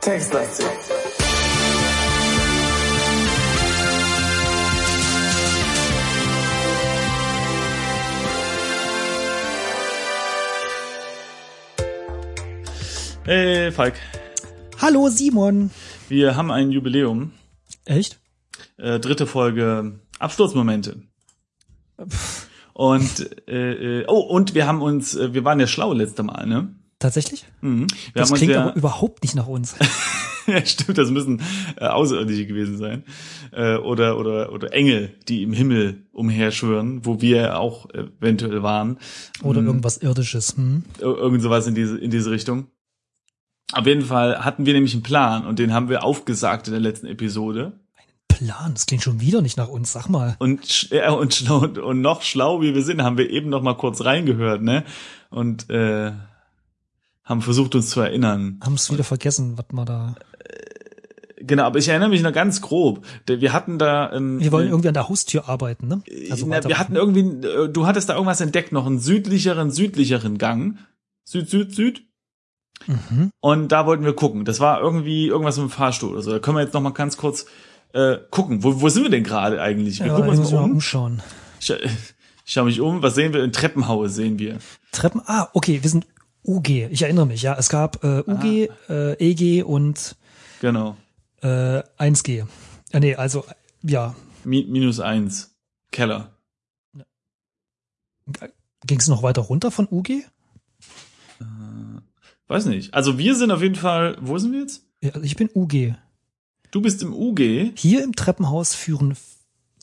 Textlastig. Hey, Falk. Hallo Simon. Wir haben ein Jubiläum. Echt? Äh, dritte Folge Absturzmomente. Und äh, äh, oh, und wir haben uns, äh, wir waren ja schlau letzte Mal, ne? Tatsächlich? Mhm. Wir Das haben klingt ja, aber überhaupt nicht nach uns. ja, stimmt, das müssen äh, Außerirdische gewesen sein. Äh, oder, oder, oder Engel, die im Himmel umherschwören, wo wir auch eventuell waren. Oder Mhm. irgendwas Irdisches. Hm? Ir- Irgend sowas in diese, in diese Richtung. Auf jeden Fall hatten wir nämlich einen Plan und den haben wir aufgesagt in der letzten Episode. Plan, das klingt schon wieder nicht nach uns. Sag mal. Und, äh, und, schlau, und noch schlau wie wir sind, haben wir eben noch mal kurz reingehört, ne? Und äh, haben versucht, uns zu erinnern. Haben es wieder vergessen, was man da. Genau, aber ich erinnere mich noch ganz grob. Wir hatten da ähm, Wir wollen äh, irgendwie an der Haustür arbeiten, ne? na, weiter- wir hatten irgendwie, äh, du hattest da irgendwas entdeckt, noch einen südlicheren, südlicheren Gang. Süd, Süd, Süd. Mhm. Und da wollten wir gucken. Das war irgendwie irgendwas mit dem Fahrstuhl oder so. Da können wir jetzt noch mal ganz kurz äh, gucken. Wo, wo sind wir denn gerade eigentlich? Wir Ja, gucken ich uns mal um. umschauen. Ich, ich schau mich um. Was sehen wir? Ein Treppenhaus sehen wir. Treppen. Ah, okay, wir sind UG. Ich erinnere mich, ja. Es gab äh, UG, Ah. äh, EG und Genau. äh, 1G. Äh, nee, also ja. Mi minus eins. Keller. Ging es noch weiter runter von UG? Weiß nicht. Also wir sind auf jeden Fall, wo sind wir jetzt? Ja, also ich bin UG. Du bist im UG. Hier im Treppenhaus führen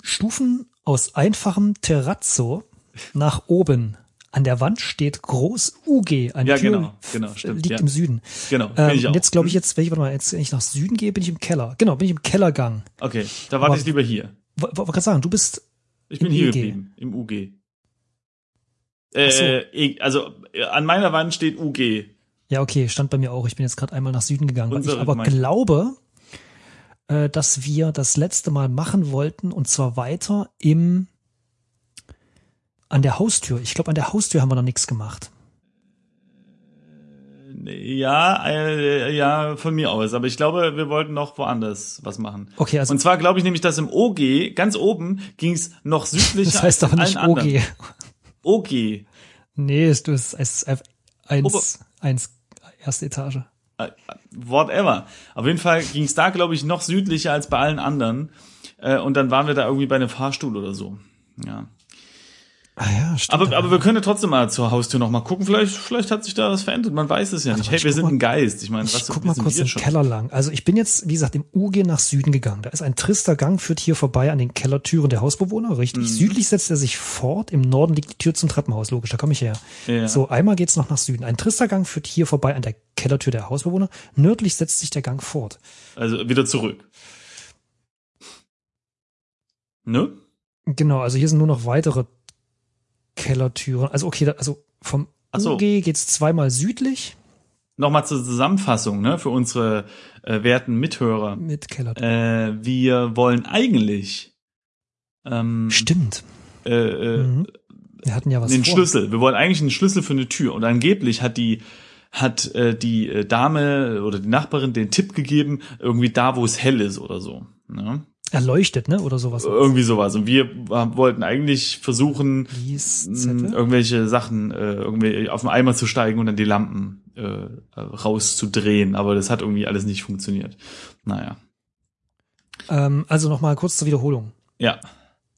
Stufen aus einfachem Terrazzo nach oben. An der Wand steht groß UG. Eine Ja, Tür genau, genau, stimmt, liegt ja. im Süden. Genau. bin Ähm, ich auch. und jetzt glaube ich Hm? jetzt, wenn ich, warte mal, jetzt, wenn ich nach Süden gehe, bin ich im Keller. Genau, bin ich im Kellergang. Okay, da warte Aber- ich lieber hier. Wollte gerade sagen, du bist Ich bin hier EG. geblieben, im UG. Ach so. Äh, e- also äh, an meiner Wand steht UG. Ja, okay, stand bei mir auch. Ich bin jetzt gerade einmal nach Süden gegangen, Unsere ich aber glaube, äh, dass wir das letzte Mal machen wollten und zwar weiter im an der Haustür. Ich glaube, an der Haustür haben wir noch nichts gemacht. Ja, äh, ja, von mir aus. Aber ich glaube, wir wollten noch woanders was machen. Okay, also Und zwar glaube ich nämlich, dass im OG, ganz oben, ging es noch südlicher das heißt in nicht allen anderen. OG. OG. Nee, es ist, Ober- eins, eins, erste Etage. Äh, whatever. Auf jeden Fall ging es da, glaube ich, noch südlicher als bei allen anderen. Äh, und dann waren wir da irgendwie bei einem Fahrstuhl oder so. Ja. Ah ja, stimmt. Aber, aber wir können ja trotzdem mal zur Haustür noch mal gucken. Vielleicht, vielleicht hat sich da was verändert. Man weiß es ja nicht. Hey, ich wir guck sind mal- ein Geist. Ich meine, Ich was guck wir mal kurz im schon? Keller lang. Also ich bin jetzt, wie gesagt, im UG nach Süden gegangen. Da ist ein trister Gang, führt hier vorbei an den Kellertüren der Hausbewohner, richtig. Mhm. Südlich setzt er sich fort, im Norden liegt die Tür zum Treppenhaus, logisch, da komme ich her. Ja. So, einmal geht's noch nach Süden. Ein trister Gang führt hier vorbei an der Kellertür der Hausbewohner. Nördlich setzt sich der Gang fort. Also wieder zurück. Ne? Genau, also hier sind nur noch weitere Kellertüren. Also okay, da, also vom Ach so. UG geht's zweimal südlich Nochmal zur Zusammenfassung, ne, für unsere äh, werten Mithörer. mit Kellertür. Äh, wir wollen eigentlich ähm, Stimmt. äh, äh, Mhm. Wir hatten ja was den vor. Schlüssel. Wir wollen eigentlich einen Schlüssel für eine Tür. Und angeblich hat die hat äh, die äh, Dame oder die Nachbarin den Tipp gegeben, irgendwie da, wo es hell ist oder so. Ne? Erleuchtet, ne? Oder sowas. Irgendwie sowas. Und wir wollten eigentlich versuchen, irgendwelche Sachen äh, irgendwie auf den Eimer zu steigen und dann die Lampen äh, rauszudrehen. Aber das hat irgendwie alles nicht funktioniert. Naja. Ähm, also nochmal kurz zur Wiederholung. Ja.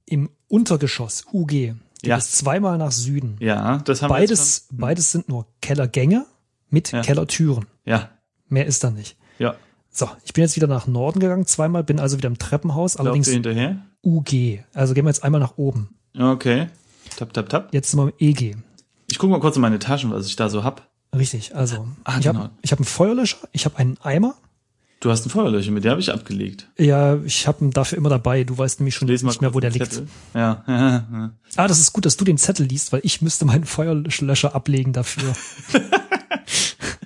Im Untergeschoss UG geht Ja. es zweimal nach Süden. Ja, das haben wir jetzt Beides, beides sind nur Kellergänge mit Ja. Kellertüren. Ja. Mehr ist da nicht. Ja. So, ich bin jetzt wieder nach Norden gegangen, zweimal, bin also wieder im Treppenhaus, allerdings hinterher? UG. Also gehen wir jetzt einmal nach oben. Okay. Tap, tap, tap. Jetzt sind wir im EG. Ich guck mal kurz in meine Taschen, was ich da so hab. Richtig, also Ah, ich genau. habe ich hab einen Feuerlöscher, ich habe einen Eimer. Du hast einen Feuerlöcher, mit der habe ich abgelegt. Ja, ich habe ihn dafür immer dabei. Du weißt nämlich schon Lies nicht mehr, wo der liegt. Ja. Ah, das ist gut, dass du den Zettel liest, weil ich müsste meinen Feuerlöscher ablegen dafür.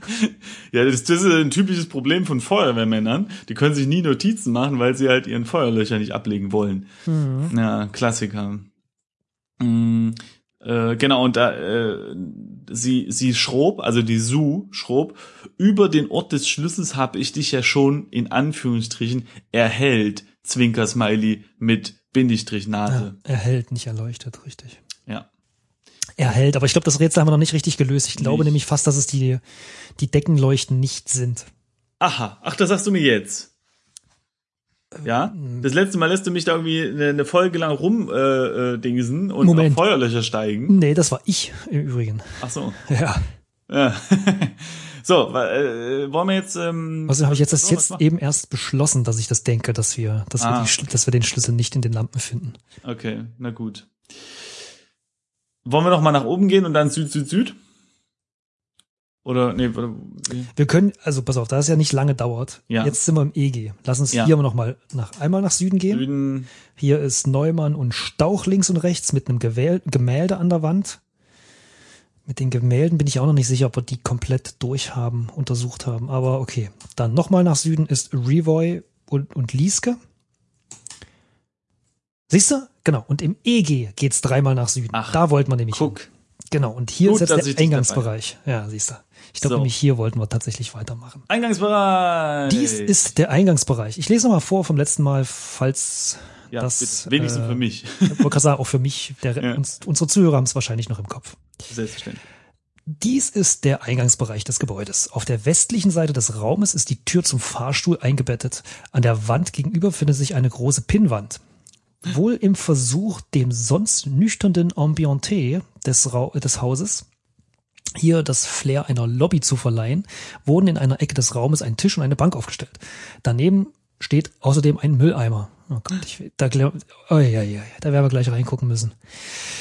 Ja, das, das ist ein typisches Problem von Feuerwehrmännern. Die können sich nie Notizen machen, weil sie halt ihren Feuerlöcher nicht ablegen wollen. Mhm. Ja, Klassiker. Mm, äh, genau, und da äh, sie, sie schrob, also die Su schrob, über den Ort des Schlüssels habe ich dich ja schon in Anführungsstrichen erhellt, Zwinker-Smiley mit Bindestrich Nase. Ja, erhellt, nicht erleuchtet, richtig. Ja. Erhellt, aber ich glaube, das Rätsel haben wir noch nicht richtig gelöst. Ich glaube Nicht. nämlich fast, dass es die, die Deckenleuchten nicht sind. Aha, ach, das sagst du mir jetzt. Ja, das letzte Mal lässt du mich da irgendwie eine, eine Folge lang rum äh, äh, dingsen und Moment. auf Feuerlöcher steigen. Nee, das war ich im Übrigen. Ach so. Ja. Ja. so, äh, wollen wir jetzt ähm, Also habe ich jetzt das jetzt eben erst beschlossen, dass ich das denke, dass wir, dass wir, Ah. die, Schl- dass wir den Schlüssel nicht in den Lampen finden. Okay, na gut. Wollen wir noch mal nach oben gehen und dann Süd, Süd, Süd? Oder, nee, wie? Wir können, also pass auf, da es ja nicht lange dauert. Ja. Jetzt sind wir im EG. Lass uns Ja. hier noch mal nach, einmal nach Süden gehen. Süden, Hier ist Neumann und Stauch links und rechts mit einem Gewähl Gemälde an der Wand. Mit den Gemälden bin ich auch noch nicht sicher, ob wir die komplett durchhaben, untersucht haben. Aber okay. Dann nochmal nach Süden ist Revoy und, und Lieske. Siehst du? Genau. Und im EG geht's dreimal nach Süden. Ach, da wollten wir nämlich. guck. hin. Genau. Und hier Gut, ist jetzt der Eingangsbereich. Ja, siehst du. Ich glaube So. nämlich hier wollten wir tatsächlich weitermachen. Eingangsbereich. Dies ist der Eingangsbereich. Ich lese nochmal vor vom letzten Mal, falls ja, das, wenigstens äh, für mich. ich wollte sagen, auch für mich, der, Ja. uns, unsere Zuhörer haben es wahrscheinlich noch im Kopf. Selbstverständlich. Dies ist der Eingangsbereich des Gebäudes. Auf der westlichen Seite des Raumes ist die Tür zum Fahrstuhl eingebettet. An der Wand gegenüber findet sich eine große Pinnwand. Wohl im Versuch, dem sonst nüchternen Ambiente des, Ra des Hauses hier das Flair einer Lobby zu verleihen, wurden in einer Ecke des Raumes ein Tisch und eine Bank aufgestellt. Daneben steht außerdem ein Mülleimer. Oh Gott, ich, da, oh, ja, ja, ja, da werden wir gleich reingucken müssen.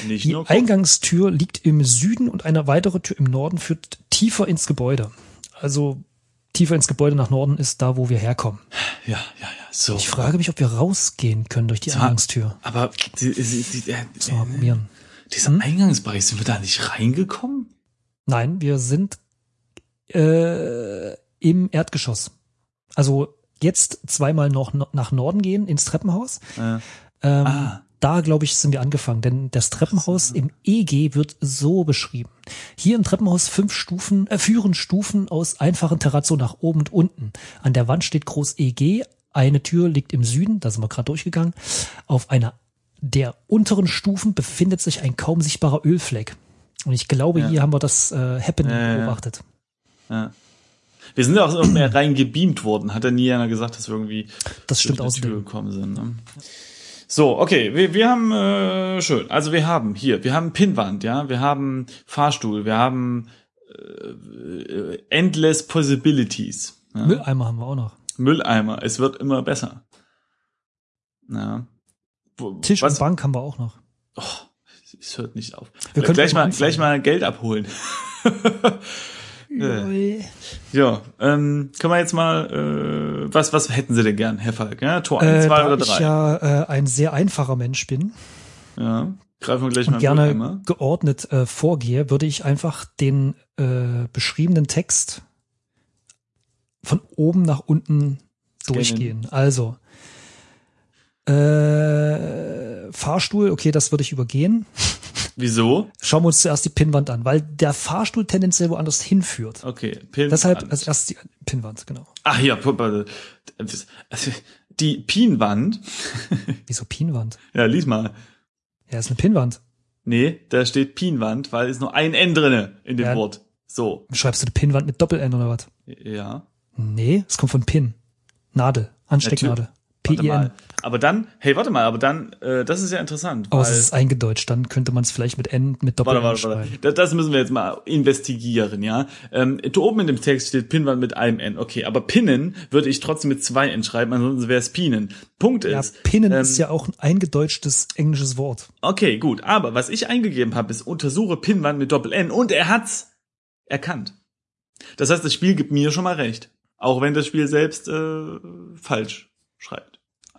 Nicht Die. Eingangstür liegt im Süden und eine weitere Tür im Norden führt tiefer ins Gebäude. Also tiefer ins Gebäude nach Norden ist da, wo wir herkommen. Ja, ja, ja. So. Ich frage mich, ob wir rausgehen können durch die Zwar- Eingangstür. Aber die, die, die, äh, So, mal probieren. dieser Eingangsbereich, sind wir da nicht reingekommen? Nein, wir sind äh, im Erdgeschoss. Also jetzt zweimal noch no- nach Norden gehen ins Treppenhaus. Äh, Ähm, Ah. Da, glaube ich, sind wir angefangen, denn das Treppenhaus im EG wird so beschrieben. Hier im Treppenhaus fünf Stufen, äh, führen Stufen aus einfachen Terrazzo nach oben und unten. An der Wand steht groß EG, eine Tür liegt im Süden, da sind wir gerade durchgegangen. Auf einer der unteren Stufen befindet sich ein kaum sichtbarer Ölfleck. Und ich glaube, Ja. hier haben wir das äh, Happening Ja, ja. beobachtet. ja. Wir sind ja auch mehr reingebeamt worden. Hat ja nie einer gesagt, dass wir irgendwie Das stimmt durch eine Tür gekommen sind. Ne? So, okay, wir, wir haben äh, schön. Also wir haben hier, wir haben Pinnwand, ja, wir haben Fahrstuhl, wir haben äh, endless possibilities. Ja? Mülleimer haben wir auch noch. Mülleimer. Es wird immer besser. Ja. Tisch was, und Bank haben wir auch noch. Oh, es hört nicht auf. Wir können gleich mal mal, anfangen. gleich mal Geld abholen. Äh. Ja, ähm, können wir jetzt mal, äh, was, was hätten Sie denn gern, Herr Falk? Ja, Tor 1, Äh, 2 da oder ich 3? ja äh, ein sehr einfacher Mensch bin Ja, greifen wir gleich mal und gerne Mülleimer. geordnet äh, vorgehe, würde ich einfach den äh, beschriebenen Text von oben nach unten Scannen. durchgehen. Also äh, Fahrstuhl, okay, das würde ich übergehen. Wieso? Schauen wir uns zuerst die Pinnwand an, weil der Fahrstuhl tendenziell woanders hinführt. Okay, Pin Deshalb als erst die Pinnwand, genau. Ach ja, also, die Pinwand. Wieso Pinwand? ja, lies mal. Ja, ist eine Pinnwand. Nee, da steht Pinwand, weil ist nur ein N drinne in dem Ja. Wort. So. Schreibst du eine Pinnwand mit Doppel-N oder was? Ja. Nee, es kommt von Pin. Nadel. Anstecknadel. P-I-N. Aber dann, hey, warte mal, aber dann, äh, das ist ja interessant. Aber weil- es ist eingedeutscht, dann könnte man es vielleicht mit N, mit Doppel-N Warte, warte, schreiben. warte. Das, das müssen wir jetzt mal investigieren, ja. Ähm, da oben in dem Text steht Pinwand mit einem N. Okay, aber Pinnen würde ich trotzdem mit zwei N schreiben, ansonsten wäre es Pinen. Punkt Ja, ist. Pinnen ähm, ist ja auch ein eingedeutschtes englisches Wort. Okay, gut. Aber was ich eingegeben habe, ist untersuche Pinwand mit Doppel N und er hat's erkannt. Das heißt, das Spiel gibt mir schon mal recht. Auch wenn das Spiel selbst äh, falsch schreibt.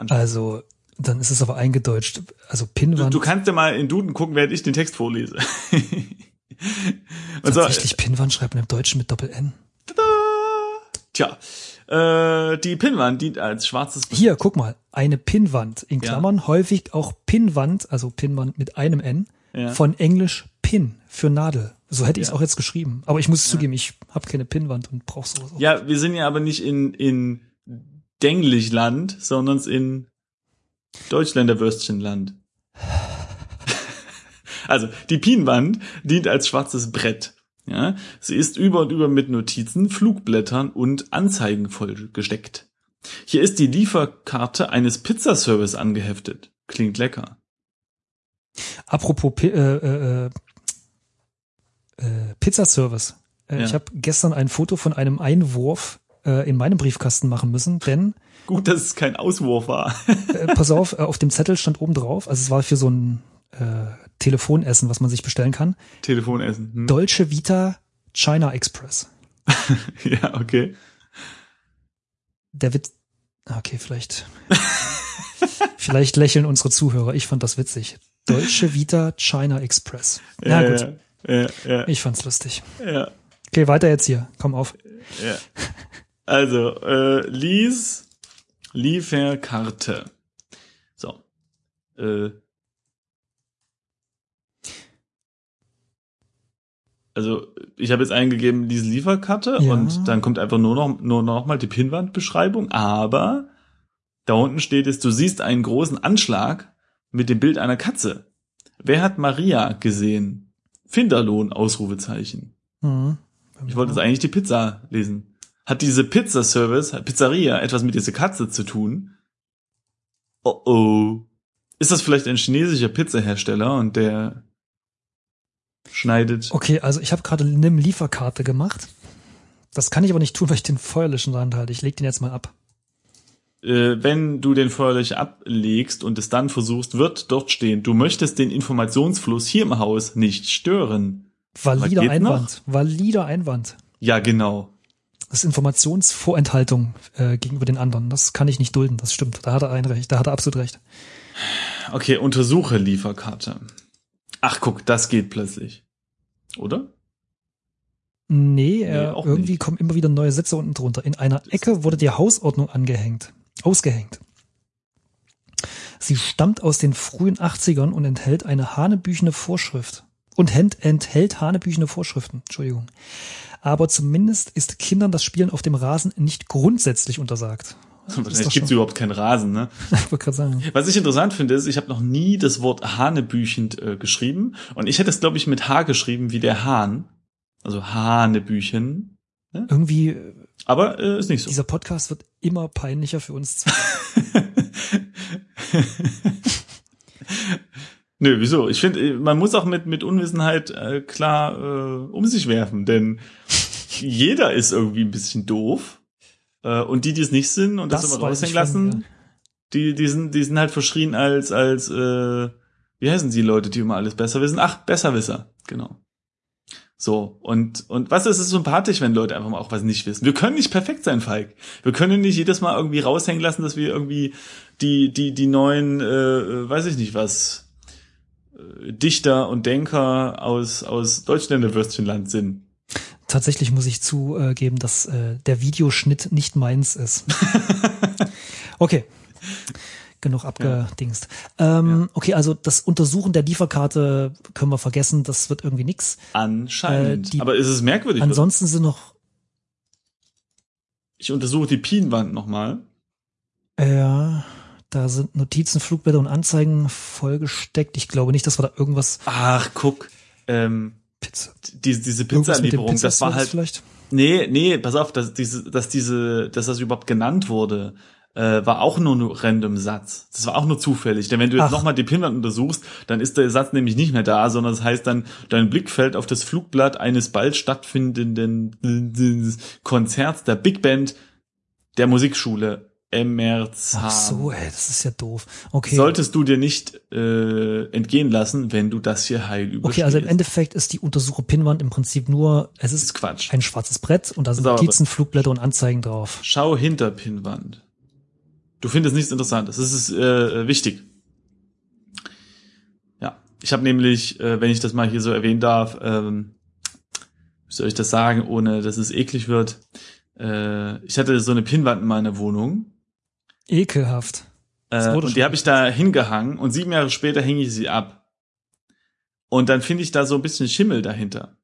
Also, dann ist es aber eingedeutscht. Also Du, Pinnwand. du kannst ja mal in Duden gucken, während ich den Text vorlese. und so, tatsächlich Pinnwand schreibt man im Deutschen mit Doppel-N. tada! Tja, äh, die Pinnwand dient als schwarzes Hier, guck mal, eine Pinnwand, in Ja. Klammern häufig auch Pinnwand, also Pinnwand mit einem N, Ja. von Englisch Pin für Nadel. So hätte ich es Ja. auch jetzt geschrieben. Aber ich muss zugeben, ich habe keine Pinnwand und brauche sowas. auch. Ja, wir sind ja aber nicht in, in Denglichland, sondern in Deutschländerwürstchenland. Also, die Pienwand dient als schwarzes Brett. Ja, sie ist über und über mit Notizen, Flugblättern und Anzeigen vollgesteckt. Hier ist die Lieferkarte eines Pizzaservice angeheftet. Klingt lecker. Apropos Pi äh, äh, äh, äh, Pizzaservice. Äh, Ja. Ich habe gestern ein Foto von einem Einwurf äh, in meinem Briefkasten machen müssen, denn Gut, dass es kein Auswurf war. äh, pass auf, äh, auf dem Zettel stand oben drauf, also es war für so ein äh, Telefonessen, was man sich bestellen kann. Telefonessen. Hm? Dolce Vita China Express. Ja, okay. Der Witz. Okay, vielleicht. vielleicht lächeln unsere Zuhörer. Ich fand das witzig. Dolce Vita China Express. Na ja, gut, Ja, ja, ich fand's lustig. ja. Okay, weiter jetzt hier. Komm auf. Also, äh, Lies Lieferkarte. So. Äh. Also, ich habe jetzt eingegeben, Lies Lieferkarte Ja. und dann kommt einfach nur noch, nur noch mal die Pinnwandbeschreibung, aber da unten steht es, du siehst einen großen Anschlag mit dem Bild einer Katze. Wer hat Maria gesehen? Finderlohn, Ausrufezeichen. Mhm. Ich wollte jetzt eigentlich die Pizza lesen. Hat diese Pizzaservice, Pizzeria etwas mit dieser Katze zu tun? Oh oh. Ist das vielleicht ein chinesischer Pizzahersteller und der schneidet? Okay, also ich habe gerade eine Lieferkarte gemacht. Das kann ich aber nicht tun, weil ich den feuerlichen Rand halte. Ich leg den jetzt mal ab. Äh, wenn du den feuerlich ablegst und es dann versuchst, wird dort stehen, du möchtest den Informationsfluss hier im Haus nicht stören. Valider Einwand. Valider Einwand. Ja, genau. Das ist Informationsvorenthaltung äh, gegenüber den anderen. Das kann ich nicht dulden. Das stimmt. Da hat er ein Recht. Da hat er absolut recht. Okay, untersuche Lieferkarte. Ach, guck, das geht plötzlich. Oder? Nee, äh, auch irgendwie nicht. kommen immer wieder neue Sätze unten drunter. In einer Ecke wurde die Hausordnung angehängt, ausgehängt. Sie stammt aus den frühen 80ern und enthält eine hanebüchene Vorschrift. Und ent- enthält hanebüchene Vorschriften, Entschuldigung. Aber zumindest ist Kindern das Spielen auf dem Rasen nicht grundsätzlich untersagt. Doch gibt es überhaupt keinen Rasen, ne? Ich sagen. Was ich interessant finde, ist, ich habe noch nie das Wort Hanebüchend äh, geschrieben. Und ich hätte es, glaube ich, mit H geschrieben, wie der Hahn. Also Hanebüchen. Irgendwie, äh, Aber äh, ist nicht so. dieser Podcast wird immer peinlicher für uns. Nö, wieso? Ich finde, man muss auch mit, mit Unwissenheit äh, klar äh, um sich werfen, denn jeder ist irgendwie ein bisschen doof. Äh, und die, die es nicht sind und das, Das immer raushängen lassen, die, die, sind, die sind halt verschrien als, als äh, wie heißen die Leute, die immer alles besser wissen? Ach, Besserwisser, genau. So, und, und was ist es sympathisch, wenn Leute einfach mal auch was nicht wissen? Wir können nicht perfekt sein, Falk. Wir können nicht jedes Mal irgendwie raushängen lassen, dass wir irgendwie die, die, die neuen, äh, äh, weiß ich nicht was, äh, Dichter und Denker aus, aus Deutschländerwürstchenland sind. Tatsächlich muss ich zugeben, dass äh, der Videoschnitt nicht meins ist. okay. Genug abgedingst. Ähm, Okay, also das Untersuchen der Lieferkarte können wir vergessen, das wird irgendwie nix. Anscheinend. Äh, die- Aber ist es merkwürdig? Ansonsten sind noch, Ich untersuche die Pienwand nochmal. ja, da sind Notizen, Flugblätter und Anzeigen vollgesteckt. Ich glaube nicht, dass wir da irgendwas Ach, guck. Ähm, Pizza. diese, diese Pizzalieferung, das war halt. vielleicht. Nee, nee, pass auf, dass diese, dass diese, dass das überhaupt genannt wurde, äh, war auch nur ein random Satz. Das war auch nur zufällig. Denn wenn du jetzt nochmal die Pinwand untersuchst, dann ist der Satz nämlich nicht mehr da, sondern das heißt dann, dein Blick fällt auf das Flugblatt eines bald stattfindenden Konzerts der Big Band der Musikschule Emmerzham. Ach so, ey, das ist ja doof. Okay. Solltest du dir nicht äh, entgehen lassen, wenn du das hier heil überstehst. Okay, also im Endeffekt ist die Untersuche Pinnwand im Prinzip nur, es ist ist Quatsch. ein schwarzes Brett und da sind Notizen, Flugblätter und Anzeigen drauf. Schau hinter Pinnwand. Du findest nichts Interessantes. Das ist äh, wichtig. Ja, ich habe nämlich, äh, wenn ich das mal hier so erwähnen darf, ähm, wie soll ich das sagen, ohne dass es eklig wird, äh, ich hatte so eine Pinnwand in meiner Wohnung. Ekelhaft. Äh, und die habe ich da hingehangen und sieben Jahre später hing ich sie ab. Und dann finde ich da so ein bisschen Schimmel dahinter.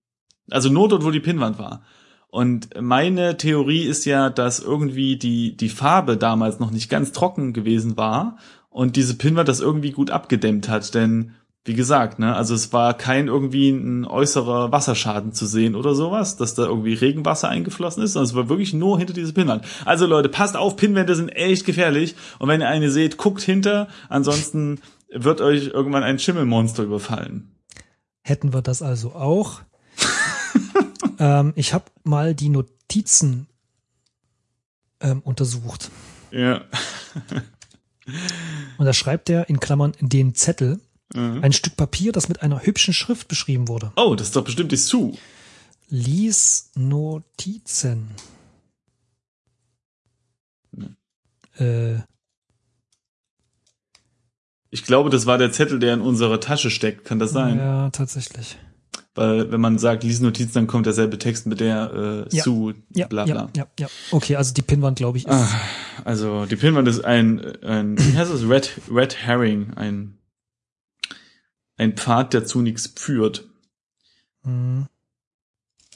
Also nur dort, wo die Pinnwand war. Und meine Theorie ist ja, dass irgendwie die, die Farbe damals noch nicht ganz trocken gewesen war und diese Pinnwand das irgendwie gut abgedämmt hat. Denn, wie gesagt, ne, also es war kein irgendwie ein äußerer Wasserschaden zu sehen oder sowas, dass da irgendwie Regenwasser eingeflossen ist, sondern es war wirklich nur hinter diese Pinnwand. Also Leute, passt auf, Pinnwände sind echt gefährlich. Und wenn ihr eine seht, guckt hinter, ansonsten wird euch irgendwann ein Schimmelmonster überfallen. Hätten wir das also auch. ähm, ich habe mal die Notizen ähm, untersucht. Ja. Und da schreibt er in Klammern den Zettel, Mhm. ein Stück Papier, das mit einer hübschen Schrift beschrieben wurde. Oh, das ist doch bestimmt die Sue. Lies Notizen. Äh, Ich glaube, das war der Zettel, der in unserer Tasche steckt. Kann das sein? ja, tatsächlich. Weil wenn man sagt, lies Notizen, dann kommt derselbe Text mit der äh, Ja. Sue, Ja, bla ja, bla. ja, ja. Okay, also die Pinnwand, glaube ich, ist. Ah, also die Pinnwand ist ein, ein wie heißt es, Red, Red Herring, ein, ein Pfad, der zu nichts führt. Hm.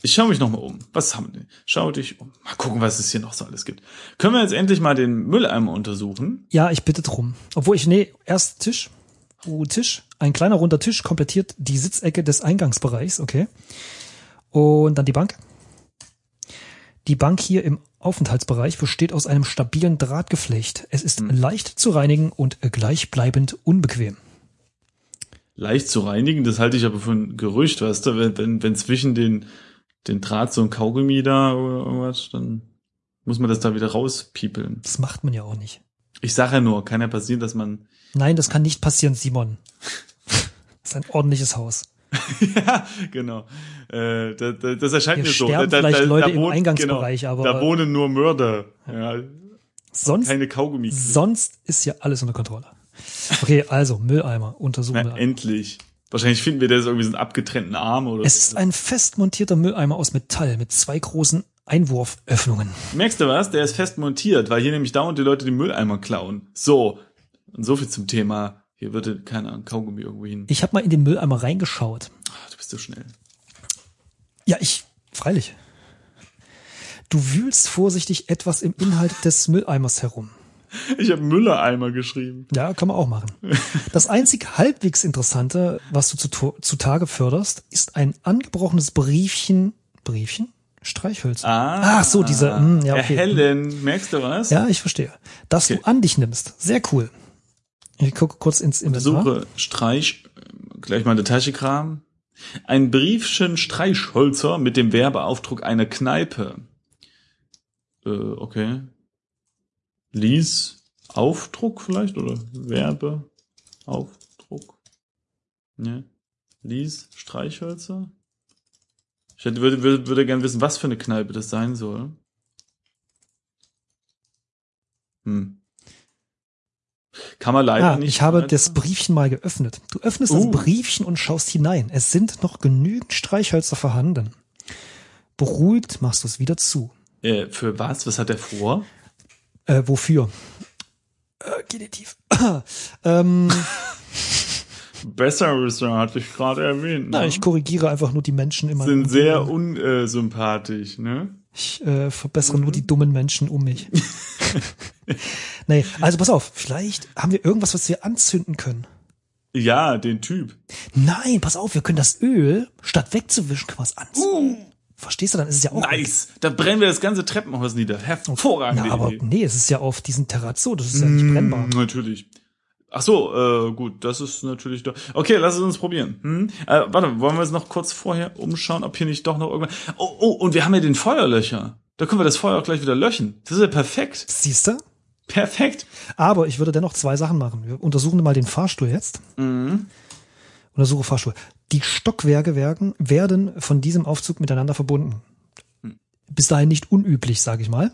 Ich schaue mich noch mal um. Was haben wir denn? Schau dich um. Mal gucken, was es hier noch so alles gibt. Können wir jetzt endlich mal den Mülleimer untersuchen? Ja, ich bitte drum. Obwohl ich, nee, erst Tisch. Oh, Tisch. Ein kleiner runder Tisch komplettiert die Sitzecke des Eingangsbereichs, okay. Und dann die Bank. Die Bank hier im Aufenthaltsbereich besteht aus einem stabilen Drahtgeflecht. Es ist leicht zu reinigen und gleichbleibend unbequem. Leicht zu reinigen, das halte ich aber für ein Gerücht, weißt du, wenn, wenn, wenn zwischen den, den Draht so ein Kaugummi da oder irgendwas, dann muss man das da wieder rauspiepeln. Das macht man ja auch nicht. Ich sage ja nur, kann ja passieren, dass man Nein, das kann nicht passieren, Simon. Das ist ein ordentliches Haus. ja, genau. Äh, da, da, das erscheint Hier mir so. Da, da, vielleicht da, Leute da im wohnt, Eingangsbereich, genau, aber- da wohnen nur Mörder. Ja, Sonst, keine Kaugummi. sonst ist ja alles unter Kontrolle. Okay, also Mülleimer, untersuchen Na, endlich. Wahrscheinlich finden wir das irgendwie so einen abgetrennten Arm oder Es so. ist ein fest montierter Mülleimer aus Metall mit zwei großen Einwurföffnungen. Merkst du was? Der ist fest montiert, weil hier nämlich dauernd die Leute den Mülleimer klauen. So. Und so viel zum Thema. Hier würde keiner Kaugummi irgendwo hin. Ich habe mal in den Mülleimer reingeschaut. Ah, du bist so schnell. Ja, ich, freilich. Du wühlst vorsichtig etwas im Inhalt des Mülleimers herum. Ich habe Mülleimer geschrieben. Ja, kann man auch machen. Das einzig halbwegs Interessante, was du zu, zutage förderst, ist ein angebrochenes Briefchen. Briefchen? Streichhölzer. Ah. Ach so, diese, hm, ja, okay. Helen, merkst du was? Ja, ich verstehe. Dass Okay. du an dich nimmst. Sehr cool. Ich gucke kurz ins Inventar. Suche Streich, gleich mal in der Tasche kramen. Ein Briefchen Streichholzer mit dem Werbeaufdruck einer Kneipe. Äh, okay. Lies Aufdruck vielleicht oder Werbeaufdruck? Ne? Lies Streichhölzer? Ich hätte, würde, würde, würde gern wissen, was für eine Kneipe das sein soll. Hm. Kann man leider Ah, nicht. ich habe das Briefchen mal geöffnet. Du öffnest Uh. das Briefchen und schaust hinein. Es sind noch genügend Streichhölzer vorhanden. Beruhigt machst du es wieder zu. Äh, für was? Was hat er vor? Äh, wofür? Äh, Genitiv. ähm, Besseres hatte ich gerade erwähnt. Ne? na, ich korrigiere einfach nur die Menschen immer. sind sehr unsympathisch, ne? Ich äh, verbessere nur die dummen Menschen um mich. nee, also pass auf, vielleicht haben wir irgendwas, was wir anzünden können. Ja, den Typ. Nein, pass auf, wir können das Öl, statt wegzuwischen, können wir es anzünden. Verstehst du, dann ist es ja auch. Nice. Da brennen wir das ganze Treppenhaus nieder. Hervorragende Na, aber Idee. nee, es ist ja auf diesen Terrazzo, das ist ja nicht brennbar. Mm, Natürlich. Ach so, äh, gut, das ist natürlich doch. Okay, lass es uns probieren. Hm? Äh, warte, wollen wir uns noch kurz vorher umschauen, ob hier nicht doch noch irgendwas. Oh, oh, und wir haben ja den Feuerlöcher. Da können wir das Feuer auch gleich wieder löschen. Das ist ja perfekt. Siehst du? Perfekt. Aber ich würde dennoch zwei Sachen machen. Wir untersuchen mal den Fahrstuhl jetzt. Mhm. Untersuche Fahrstuhl. Die Stockwerke werden, werden von diesem Aufzug miteinander verbunden. Bis dahin nicht unüblich, sage ich mal.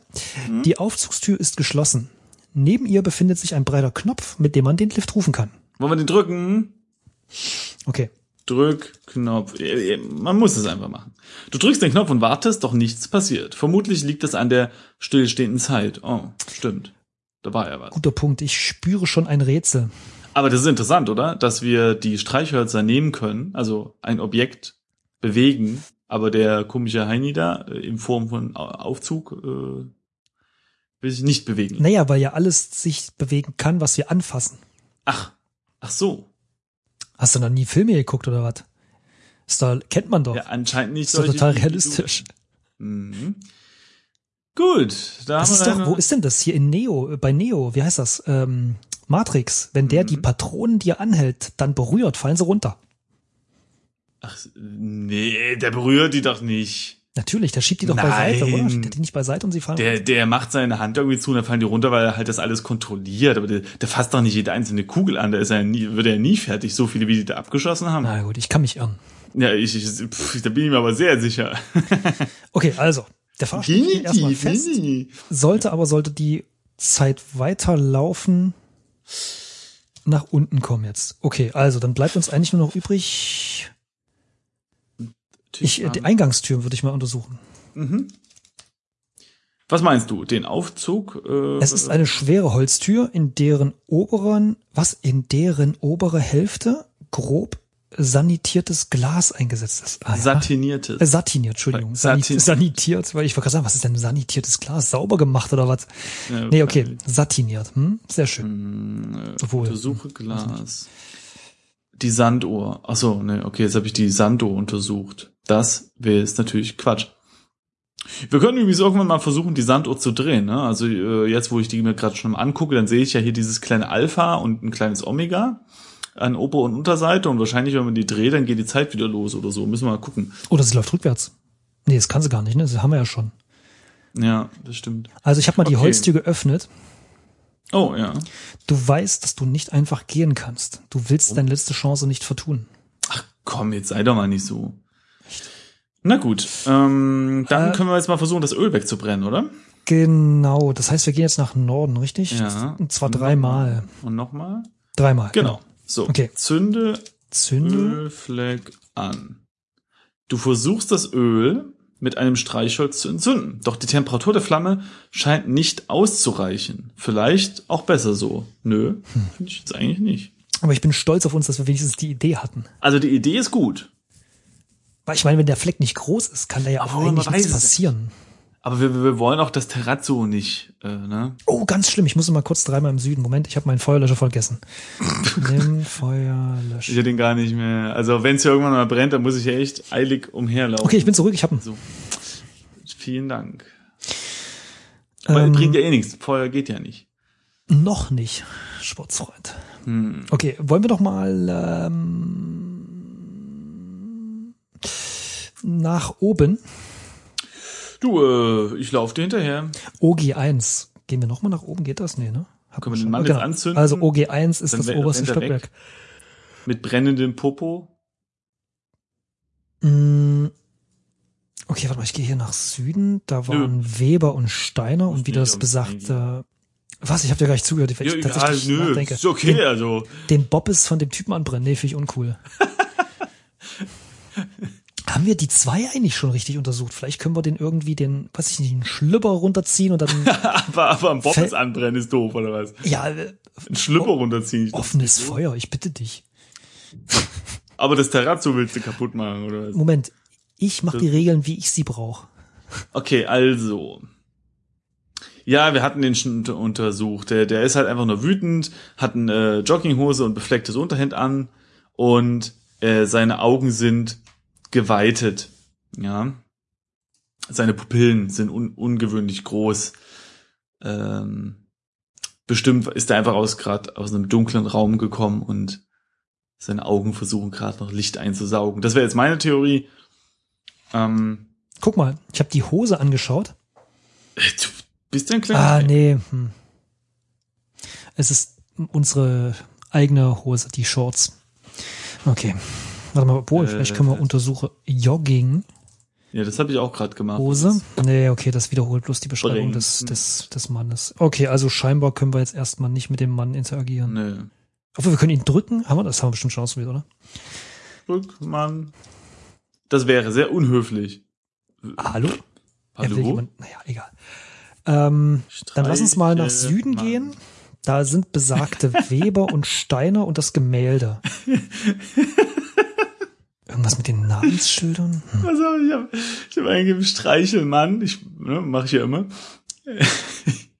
Die Aufzugstür ist geschlossen. Neben ihr befindet sich ein breiter Knopf, mit dem man den Lift rufen kann. Wollen wir den drücken? Okay. Drückknopf. Äh, Man muss es einfach machen. Du drückst den Knopf und wartest, doch nichts passiert. Vermutlich liegt es an der stillstehenden Zeit. Oh, stimmt. Da war ja was. Guter Punkt. Ich spüre schon ein Rätsel. Aber das ist interessant, oder? Dass wir die Streichhölzer nehmen können, also ein Objekt bewegen, aber der komische Heini da äh, in Form von Au- Aufzug äh, will sich nicht bewegen. Naja, weil ja alles sich bewegen kann, was wir anfassen. Ach, ach so. Hast du noch nie Filme geguckt oder was? Ist da, kennt man doch. Ja, anscheinend nicht ist doch total realistisch. Mhm. Gut, da Das haben ist wir doch, deine- wo ist denn das hier in Neo, äh, bei Neo, wie heißt das? Ähm, Matrix. Wenn der Mhm. die Patronen dir anhält, dann berührt, fallen sie runter. Ach, nee, der berührt die doch nicht. Natürlich, der schiebt die doch Nein. beiseite, oder? Schiebt der die nicht beiseite und sie fallen Der, der macht seine Hand irgendwie zu und dann fallen die runter, weil er halt das alles kontrolliert. Aber der, der fasst doch nicht jede einzelne Kugel an. Da ist er ja nie, wird er nie fertig, so viele, wie die da abgeschossen haben. Na gut, ich kann mich irren. Ja, ich, ich pff, da bin ich mir aber sehr sicher. Okay, also, der Fahrstuhl steht erstmal fest, sollte aber, sollte die Zeit weiterlaufen, nach unten kommen jetzt. Okay, also, dann bleibt uns eigentlich nur noch übrig, ich, äh, die Eingangstüren würde ich mal untersuchen. mhm. Was meinst du? Den Aufzug? Äh, Es ist eine schwere Holztür, in deren oberen, was, in deren obere Hälfte grob sanitiertes Glas eingesetzt ist. Ah, ja. satiniertes. Äh, Satiniert, Entschuldigung. Satin- sanitiert, weil ich wollte gerade sagen, was ist denn sanitiertes Glas? Sauber gemacht oder was? Ja, Nee, okay, satiniert. Hm? Sehr schön. Hm, äh, Obwohl, Untersuche Glas. Die Sanduhr. Ach so, ne, okay, jetzt habe ich die Sanduhr untersucht. Das wäre jetzt natürlich Quatsch. Wir können übrigens irgendwann mal versuchen, die Sanduhr zu drehen. Ne? Also äh, jetzt, wo ich die mir gerade schon mal angucke, dann sehe ich ja hier dieses kleine Alpha und ein kleines Omega an Ober- und Unterseite und wahrscheinlich, wenn man die dreht, dann geht die Zeit wieder los oder so. Müssen wir mal gucken. Oder sie läuft rückwärts. Nee, das kann sie gar nicht, ne? Das haben wir ja schon. Ja, das stimmt. Also ich habe mal die Okay. Holztür geöffnet. Oh, ja. Du weißt, dass du nicht einfach gehen kannst. Du willst Oh. deine letzte Chance nicht vertun. Ach komm, jetzt sei doch mal nicht so. Na gut, ähm, dann Äh, können wir jetzt mal versuchen, das Öl wegzubrennen, oder? Genau, das heißt, wir gehen jetzt nach Norden, richtig? Ja. Und zwar dreimal. Und nochmal? Dreimal. Genau. So, Okay. zünde Zünde. Ölfleck an. Du versuchst das Öl mit einem Streichholz zu entzünden, doch die Temperatur der Flamme scheint nicht auszureichen. Vielleicht auch besser so. Nö, Hm. finde ich jetzt eigentlich nicht. Aber ich bin stolz auf uns, dass wir wenigstens die Idee hatten. Also die Idee ist gut, Weil ich meine, wenn der Fleck nicht groß ist, kann da ja Aber auch man eigentlich nichts passieren. Aber wir, wir wollen auch das Terrazzo nicht, äh, ne? Oh, ganz schlimm. Ich muss mal kurz dreimal im Süden. Moment, ich habe meinen Feuerlöscher vergessen. Nimm Ich Feuerlöscher. hätte den gar nicht mehr. Also wenn es hier irgendwann mal brennt, dann muss ich ja echt eilig umherlaufen. Okay, ich bin zurück. Ich habe So. Vielen Dank. Aber ähm, bringt ja eh nichts. Feuer geht ja nicht. noch nicht, Sportsfreund. Hm. Okay, wollen wir doch mal ähm, nach oben. Du, äh, ich laufe dir hinterher. OG1. Gehen wir nochmal nach oben? Geht das? Nee, ne? Hat Können wir den. Mann Genau. jetzt anzünden? Also OG1 ist das oberste er weg. Stockwerk. Mit brennendem Popo. Mm, Okay, warte mal, ich gehe hier nach Süden. Da waren Weber und Steiner und wie das besagte. Was? Ich habe dir gar nicht zugehört, ich Ja, tatsächlich egal, nö, nachdenke. ist okay, Den, also. den Bobbes von dem Typen anbrennen, nee, finde ich uncool. Haben wir die zwei eigentlich schon richtig untersucht? Vielleicht können wir den irgendwie den, weiß ich nicht, einen Schlüpper runterziehen und dann, Aber, aber am Bobbes Fällt- anbrennen ist doof, oder was? ja, äh, Ein Schlüpper runterziehen. Ich dachte, offenes Feuer, ich bitte dich. Aber das Terrazzo willst du kaputt machen, oder was? Moment, ich mache die Regeln, wie ich sie brauche. Okay, also. Ja, wir hatten den schon unter- untersucht. Der, der ist halt einfach nur wütend, hat eine Jogginghose und beflecktes Unterhemd an und äh, seine Augen sind geweitet. Ja. Seine Pupillen sind un ungewöhnlich groß. Ähm, bestimmt ist er einfach aus gerade aus einem dunklen Raum gekommen und seine Augen versuchen gerade noch Licht einzusaugen. Das wäre jetzt meine Theorie. Ähm, Guck mal, ich habe die Hose angeschaut. Du bist ja ein kleiner Ah, nee. Hm. Es ist unsere eigene Hose, die Shorts. Okay. Warte mal, obwohl, Äh, vielleicht können wir äh. untersuchen. Jogging, Ja, das habe ich auch gerade gemacht. Hose. Nee, okay, das wiederholt bloß die Beschreibung des, des, des Mannes. Okay, also scheinbar können wir jetzt erstmal nicht mit dem Mann interagieren. Nö. Obwohl, wir können ihn drücken. Haben wir das? Haben wir bestimmt schon ausprobiert, oder? Brückmann. Das wäre sehr unhöflich. Hallo? Hallo? jemand, naja, egal. Ähm, dann lass uns mal nach Süden Mann. gehen. Da sind besagte Weber und Steiner und das Gemälde. Irgendwas mit den Namensschildern? Hm. Also ich habe ich hab eingegeben Streichelmann. Ich ne, mache ich ja immer.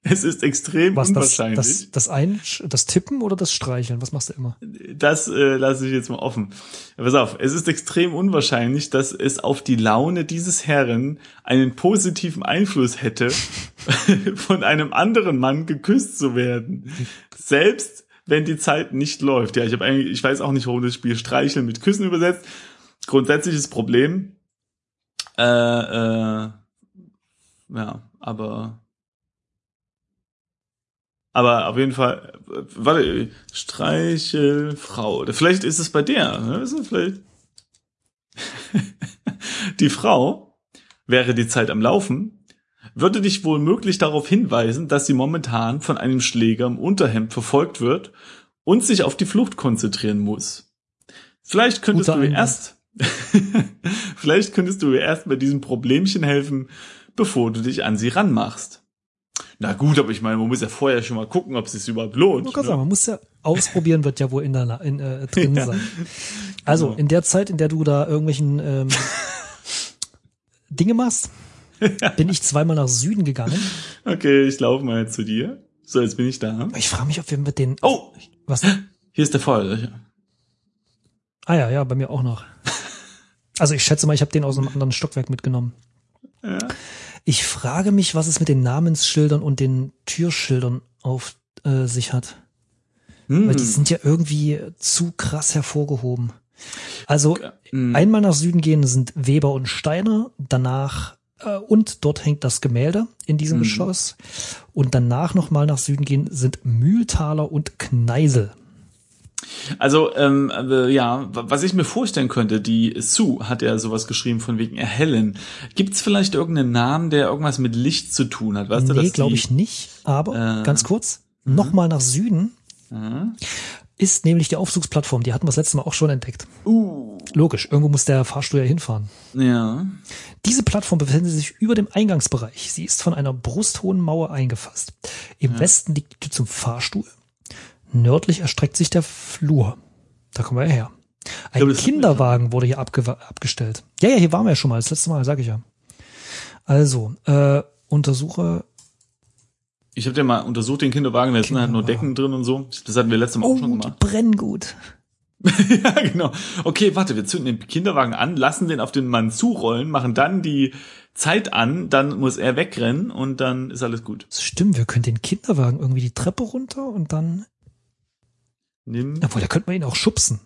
Es ist extrem Was, das, unwahrscheinlich. das, das, ein, das Tippen oder das Streicheln? Was machst du immer? Das äh, lasse ich jetzt mal offen. Pass auf, es ist extrem unwahrscheinlich, dass es auf die Laune dieses Herren einen positiven Einfluss hätte, von einem anderen Mann geküsst zu werden. Selbst wenn die Zeit nicht läuft. Ja, ich habe eigentlich, ich weiß auch nicht, warum das Spiel Streicheln mit Küssen übersetzt. Grundsätzliches Problem. Äh, äh, ja, aber aber auf jeden Fall, warte, Streichelfrau. Vielleicht ist es bei der, ne? Vielleicht? die Frau wäre die Zeit am Laufen, würde dich wohl möglich darauf hinweisen, dass sie momentan von einem Schläger im Unterhemd verfolgt wird und sich auf die Flucht konzentrieren muss. Vielleicht könntest Guter du Einwand. erst, vielleicht könntest du ihr erst bei diesem Problemchen helfen, bevor du dich an sie ranmachst. Na gut, aber ich meine, man muss ja vorher schon mal gucken, ob es sich überhaupt lohnt. Kann ne? sagen, man muss ja ausprobieren, wird ja wohl in der, in, äh, drin Ja. sein. Also, Genau. in der Zeit, in der du da irgendwelchen ähm, Dinge machst, bin ich zweimal nach Süden gegangen. Okay, ich laufe mal zu dir. So, jetzt bin ich da. Ich frage mich, ob wir mit den. Oh, Was? hier ist der Feuerlöcher. Ah ja, ja, bei mir auch noch. Also ich schätze mal, ich habe den aus einem anderen Stockwerk mitgenommen. Ja. Ich frage mich, was es mit den Namensschildern und den Türschildern auf äh, sich hat. Hm. Weil die sind ja irgendwie zu krass hervorgehoben. Also Hm. einmal nach Süden gehen sind Weber und Steiner, danach äh, und dort hängt das Gemälde in diesem Mhm. Geschoss. Und danach nochmal nach Süden gehen sind Mühltaler und Kneisel. Also, ähm, äh, ja, wa- was ich mir vorstellen könnte, die Sue hat ja sowas geschrieben von wegen erhellen. Gibt's vielleicht irgendeinen Namen, der irgendwas mit Licht zu tun hat? Weißt du, nee, dass glaube ich nicht. Aber Äh, ganz kurz, nochmal nach Süden Mhm. ist nämlich die Aufzugsplattform. Die hatten wir das letzte Mal auch schon entdeckt. Uh, Logisch, irgendwo muss der Fahrstuhl ja hinfahren. ja. Diese Plattform befindet sich über dem Eingangsbereich. Sie ist von einer brusthohen Mauer eingefasst. Im Westen liegt die Tür zum Fahrstuhl. Nördlich erstreckt sich der Flur. Da kommen wir her. Ein glaube, Kinderwagen wurde hier abge abgestellt. Ja, ja, hier waren wir ja schon mal. Das letzte Mal, sag ich ja. Also, äh, untersuche. Ich habe dir mal untersucht, den Kinderwagen, da sind halt nur. Decken drin und so. Das hatten wir letztes Mal auch Oh, schon die gemacht. brennen gut. ja, genau. Okay, warte, wir zünden den Kinderwagen an, lassen den auf den Mann zurollen, machen dann die Zeit an, dann muss er wegrennen und dann ist alles gut. Das stimmt, wir können den Kinderwagen irgendwie die Treppe runter und dann Nimm. Obwohl, da könnte man ihn auch schubsen.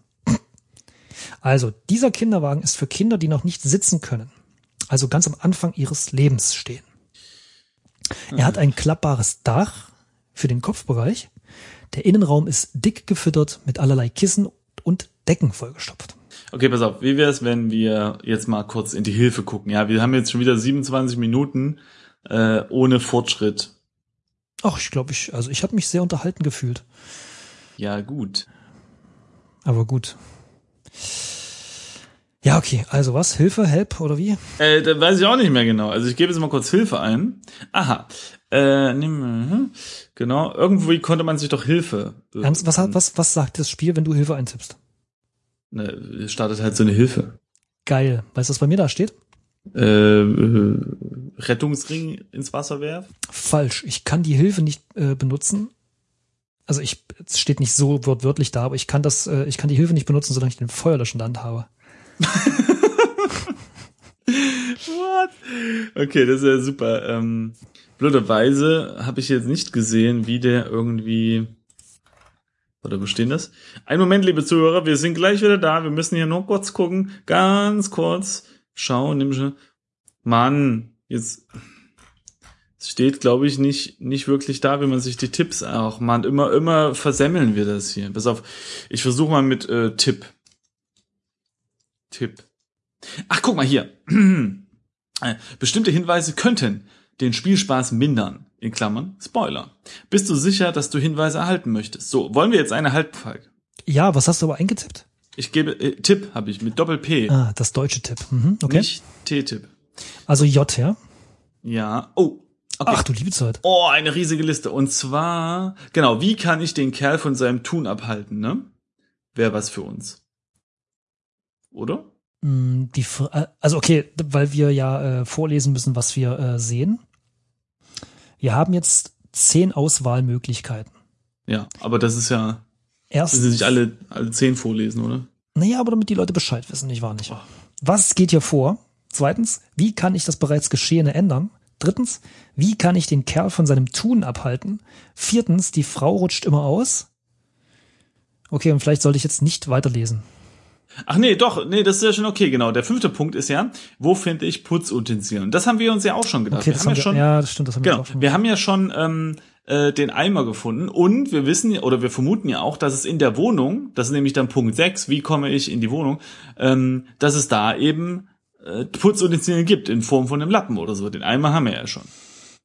Also, dieser Kinderwagen ist für Kinder, die noch nicht sitzen können. Also ganz am Anfang ihres Lebens stehen. Er hat ein klappbares Dach für den Kopfbereich. Der Innenraum ist dick gefüttert mit allerlei Kissen und Decken vollgestopft. Okay, pass auf, wie wär's, wenn wir jetzt mal kurz in die Hilfe gucken? Ja, wir haben jetzt schon wieder 27 Minuten äh, ohne Fortschritt. Ach, ich glaube, ich, also ich habe mich sehr unterhalten gefühlt. Ja, gut. Aber gut. Ja, okay. Also was? Hilfe, Help oder wie? Äh, da weiß ich auch nicht mehr genau. Also ich gebe jetzt mal kurz Hilfe ein. Aha. Äh, nimm, mhm. genau. Irgendwie konnte man sich doch Hilfe. äh, Ernst, was, hat, was, was sagt das Spiel, wenn du Hilfe eintippst? Ne, startet halt so eine Hilfe. Geil. Weißt du, was bei mir da steht? Äh, äh, Rettungsring ins Wasser werfen. Falsch. Ich kann die Hilfe nicht äh, benutzen. Also ich, es steht nicht so wortwörtlich da, aber ich kann das, äh, ich kann die Hilfe nicht benutzen, solange ich den Feuerlöscher in habe. What? Okay, das ist ja super. Ähm, blöderweise habe ich jetzt nicht gesehen, wie der irgendwie. Oder wo stehen das? Ein Moment, liebe Zuhörer, wir sind gleich wieder da. Wir müssen hier nur kurz gucken. Ganz kurz. Schauen, nimm schon. Mann, jetzt. Es steht, glaube ich, nicht, nicht wirklich da, wie man sich die Tipps auch man Immer, immer versemmeln wir das hier. Pass auf. Ich versuche mal mit äh, Tipp. Tipp. Ach, guck mal hier. Äh, Bestimmte Hinweise könnten den Spielspaß mindern. In Klammern Spoiler. Bist du sicher, dass du Hinweise erhalten möchtest? So, wollen wir jetzt eine halten, Falk? Ja, was hast du aber eingetippt? Ich gebe äh, Tipp habe ich mit Doppel P, Ah, das deutsche Tipp. Mhm, okay. nicht T-Tipp. Also J, ja? Ja. Oh. Okay. Ach du liebe Zeit. Oh, eine riesige Liste. Und zwar, genau, wie kann ich den Kerl von seinem Tun abhalten, ne? Wäre was für uns. Oder? Mm, Die, äh, also okay, weil wir ja äh, vorlesen müssen, was wir äh, sehen. Wir haben jetzt zehn Auswahlmöglichkeiten. Ja, aber das ist ja, Erst, müssen Sie nicht alle, alle zehn vorlesen, oder? naja, aber damit die Leute Bescheid wissen, nicht wahr nicht? Oh. Was geht hier vor? Zweitens, wie kann ich das bereits Geschehene ändern? Drittens, wie kann ich den Kerl von seinem Tun abhalten? Viertens, die Frau rutscht immer aus. Okay, und vielleicht sollte ich jetzt nicht weiterlesen. Ach nee, doch, nee, das ist ja schon okay, genau. Der fünfte Punkt ist ja, wo finde ich Putzutensilien? Das haben wir uns ja auch schon gedacht. Okay, wir haben haben ja wir, schon, ja, das stimmt, das haben wir genau, auch schon. wir haben ja schon ähm, äh, den Eimer gefunden und wir wissen oder wir vermuten ja auch, dass es in der Wohnung, das ist nämlich dann Punkt 6, wie komme ich in die Wohnung, ähm, dass es da eben äh, Putzutensilien gibt in Form von einem Lappen oder so. Den Eimer haben wir ja schon.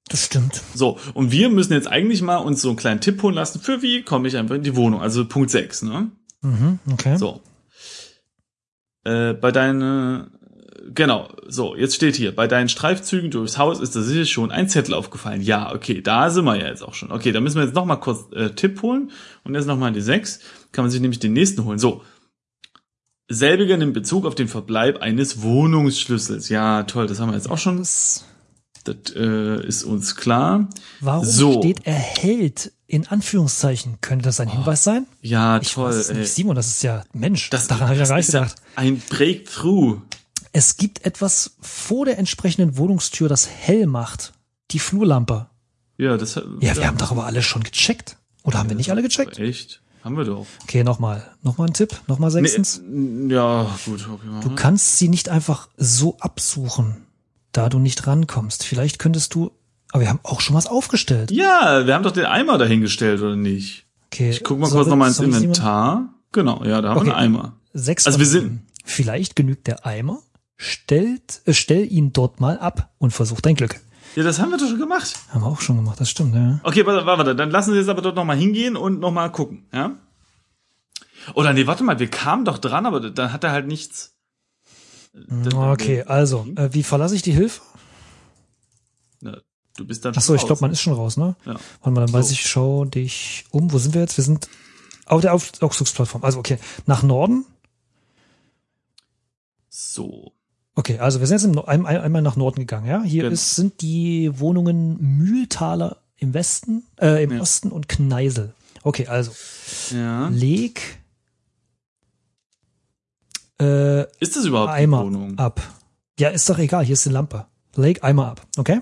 Das stimmt. So, und wir müssen jetzt eigentlich mal uns so einen kleinen Tipp holen lassen, für wie komme ich einfach in die Wohnung, also Punkt 6, ne? Mhm, okay. So. Äh, bei deinen, genau, so, jetzt steht hier, bei deinen Streifzügen durchs Haus ist da sicher schon ein Zettel aufgefallen. Ja, okay, da sind wir ja jetzt auch schon. Okay, da müssen wir jetzt nochmal kurz äh, Tipp holen und jetzt nochmal die 6. Kann man sich nämlich den nächsten holen. So. Selbiger nimmt Bezug auf den Verbleib eines Wohnungsschlüssels. Ja, toll, das haben wir jetzt auch schon. Das, Das äh, ist uns klar. warum So. steht erhält in Anführungszeichen? Könnte das ein Hinweis sein? Ja, Ich toll. weiß nicht, Simon, das ist ja Mensch. Das, Daran habe ich ja gar nicht ja ein Breakthrough. Es gibt etwas vor der entsprechenden Wohnungstür, das hell macht. Die Flurlampe. Ja, das Ja, wir haben doch aber alle schon gecheckt. Oder haben wir nicht alle gecheckt? Echt? Haben wir doch. Okay, nochmal. Nochmal ein Tipp. Nochmal sechstens. Nee, ja, gut, okay. Du kannst sie nicht einfach so absuchen, da du nicht rankommst. Vielleicht könntest du. Aber wir haben auch schon was aufgestellt. Ja, wir haben doch den Eimer dahingestellt, oder nicht? Okay. Ich guck mal soll- kurz nochmal ins? Inventar. Genau, ja, da haben Okay. wir einen Eimer. Sechs. Also wir sind-. Vielleicht genügt der Eimer. Stellt, äh, stell ihn dort mal ab und versuch dein Glück. Ja, das haben wir doch schon gemacht. Haben wir auch schon gemacht, das stimmt, ja. Okay, warte, warte, dann lassen Sie jetzt aber dort nochmal hingehen und nochmal gucken, ja? Oder nee, warte mal, wir kamen doch dran, aber dann hat er halt nichts. Dann- Okay, also, äh, wie verlasse ich die Hilfe? Na, du bist dann Ach so, ich glaube, man ist schon raus, ne? Ja. Warte mal, dann weiß So. ich, schau dich um. Wo sind wir jetzt? Wir sind auf der Auf- Aufzugsplattform. Also, okay. Nach Norden. So. Okay, also wir sind jetzt im, ein, ein, einmal nach Norden gegangen, ja? Hier Genau. ist, sind die Wohnungen Mühltaler im Westen, äh, im Ja. Osten und Kneisel. Okay, also, Ja. leg äh, Ist das überhaupt Eimer die Wohnung? ab. Ja, ist doch egal, hier ist die Lampe. Leg Eimer ab, okay?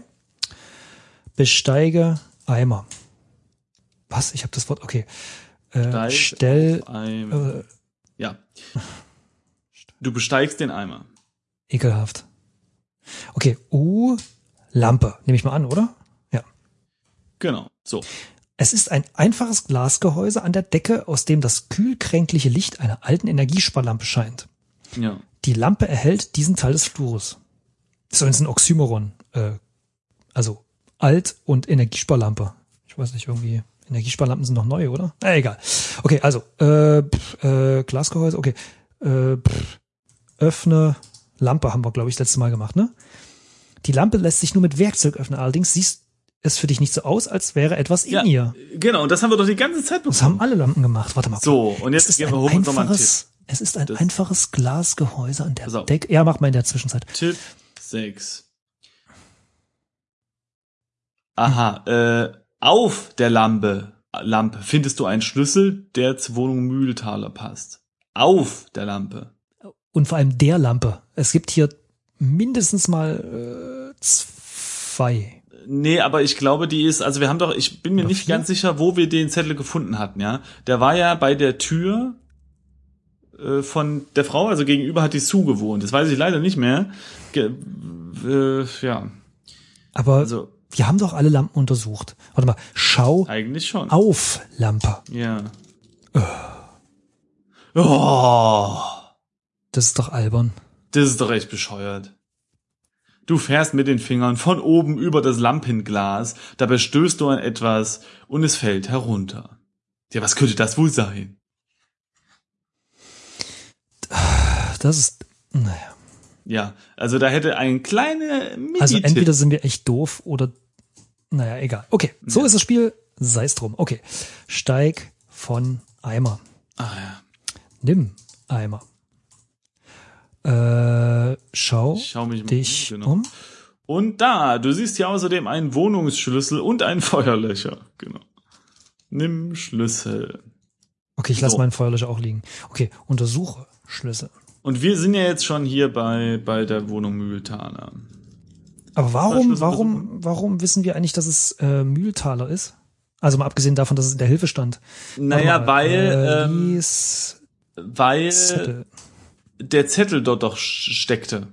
Besteige Eimer. Was? Ich habe das Wort, okay. Äh, Steig stell, äh, Ja. Du besteigst den Eimer. Ekelhaft. Okay, U, Lampe, nehme ich mal an, oder? Ja. Genau. So. Es ist ein einfaches Glasgehäuse an der Decke, aus dem das kühlkränkliche Licht einer alten Energiesparlampe scheint. Ja. Die Lampe erhält diesen Teil des Flures. Das ist übrigens ein Oxymoron. Äh, also alt und Energiesparlampe. Ich weiß nicht, irgendwie. Energiesparlampen sind noch neu, oder? Äh, egal. Okay, also, äh, pff, äh, Glasgehäuse, okay. Äh, pff, öffne Lampe haben wir, glaube ich, das letzte Mal gemacht, ne? Die Lampe lässt sich nur mit Werkzeug öffnen. Allerdings siehst es für dich nicht so aus, als wäre etwas in Ja, ihr. Genau, und das haben wir doch die ganze Zeit Das bekommen. haben alle Lampen gemacht. Warte mal. So, und jetzt ist gehen wir hoch und nochmal einen Tipp. es ist ein Das- einfaches Glasgehäuse an der. Decke. Ja, mach mal in der Zwischenzeit. Tipp 6. Aha, äh, auf der Lampe, Lampe findest du einen Schlüssel, der zur Wohnung Mühltaler passt. Auf der Lampe. Und vor allem der Lampe. Es gibt hier mindestens mal äh, zwei. Nee, aber ich glaube, die ist, also wir haben doch, ich bin mir Oder nicht vier? ganz sicher, wo wir den Zettel gefunden hatten, ja. Der war ja bei der Tür äh, von der Frau, also gegenüber hat die Sue gewohnt. Das weiß ich leider nicht mehr. Ge äh, ja, Aber also wir haben doch alle Lampen untersucht. Warte mal, schau eigentlich schon. auf Lampe. Ja. Oh, Das ist doch albern. das ist doch echt bescheuert. Du fährst mit den Fingern von oben über das Lampenglas, dabei stößt du an etwas und es fällt herunter. Ja, was könnte das wohl sein? das ist, naja. Ja, also da hätte ein kleine Mini Also entweder sind wir echt doof oder, naja, egal. Okay, so Ja. ist das Spiel, sei es drum. Okay, steig von Eimer. Ah, ja. Nimm Eimer. Äh, schau, Ich schau dich um, genau. um. Und da, du siehst hier außerdem einen Wohnungsschlüssel und ein Feuerlöcher. Genau. Nimm Schlüssel. Okay, ich lasse So. meinen Feuerlöcher auch liegen. Okay, untersuche Schlüssel. Und wir sind ja jetzt schon hier bei, bei der Wohnung Mühltaler. Aber warum, warum, warum wissen wir eigentlich, dass es äh, Mühltaler ist? Also mal abgesehen davon, dass es in der Hilfe stand. Naja, mal, weil, äh, ähm, weil Zettel. Der Zettel dort doch steckte.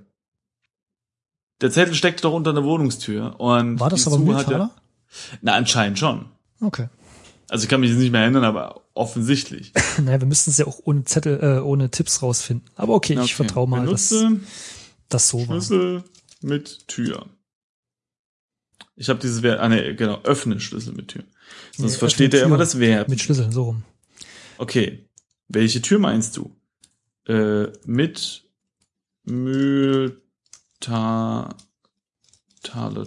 Der Zettel steckte doch unter einer Wohnungstür. Und War das aber Mühltaler? Na, anscheinend schon. Okay. Also ich kann mich jetzt nicht mehr erinnern, aber offensichtlich. Naja, wir müssten es ja auch ohne Zettel, äh, ohne Tipps rausfinden. Aber okay, ich Okay. vertraue mal, dass Benutze das so war. Schlüssel mit Tür. Ich habe dieses Verb, ah ne, genau, öffne Schlüssel mit Tür. Sonst Nee, versteht er immer das Verb. Mit Schlüsseln, so rum. Okay. Welche Tür meinst du? Äh, mit Mühltaler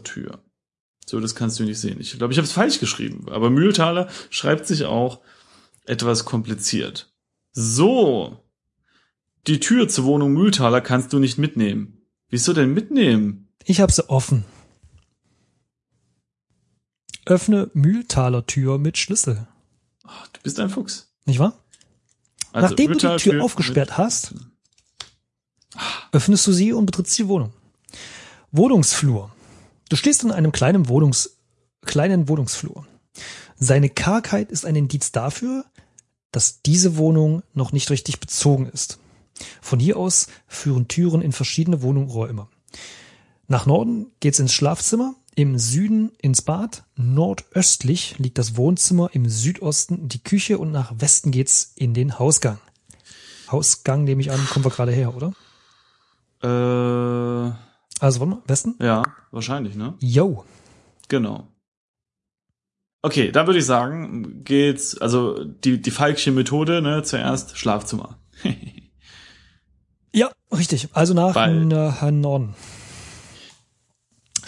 Tür. So, das kannst du nicht sehen. Ich glaube, ich habe es falsch geschrieben. Aber Mühltaler schreibt sich auch etwas kompliziert. So. Die Tür zur Wohnung Mühltaler kannst du nicht mitnehmen. Wieso denn mitnehmen? Ich habe sie offen. Öffne Mühltaler Tür mit Schlüssel. Ach, du bist ein Fuchs. Nicht wahr? Also, Nachdem du die Tür aufgesperrt hast, öffnest du sie und betrittst die Wohnung. Wohnungsflur. Du stehst in einem kleinen Wohnungs, kleinen Wohnungsflur. Seine Kargheit ist ein Indiz dafür, dass diese Wohnung noch nicht richtig bezogen ist. Von hier aus führen Türen in verschiedene Wohnungsräume. Nach Norden geht's ins Schlafzimmer, im Süden ins Bad, nordöstlich liegt das Wohnzimmer, im Südosten die Küche und nach Westen geht's in den Hausgang. Hausgang nehme ich an, kommen wir gerade her, oder? Äh, Also, warte mal, Westen? ja, wahrscheinlich, ne? Yo. Genau. Okay, dann würde ich sagen, geht's, also die, die falsche Methode, ne, zuerst Schlafzimmer. Ja, richtig. Also nach Weil- nach Norden.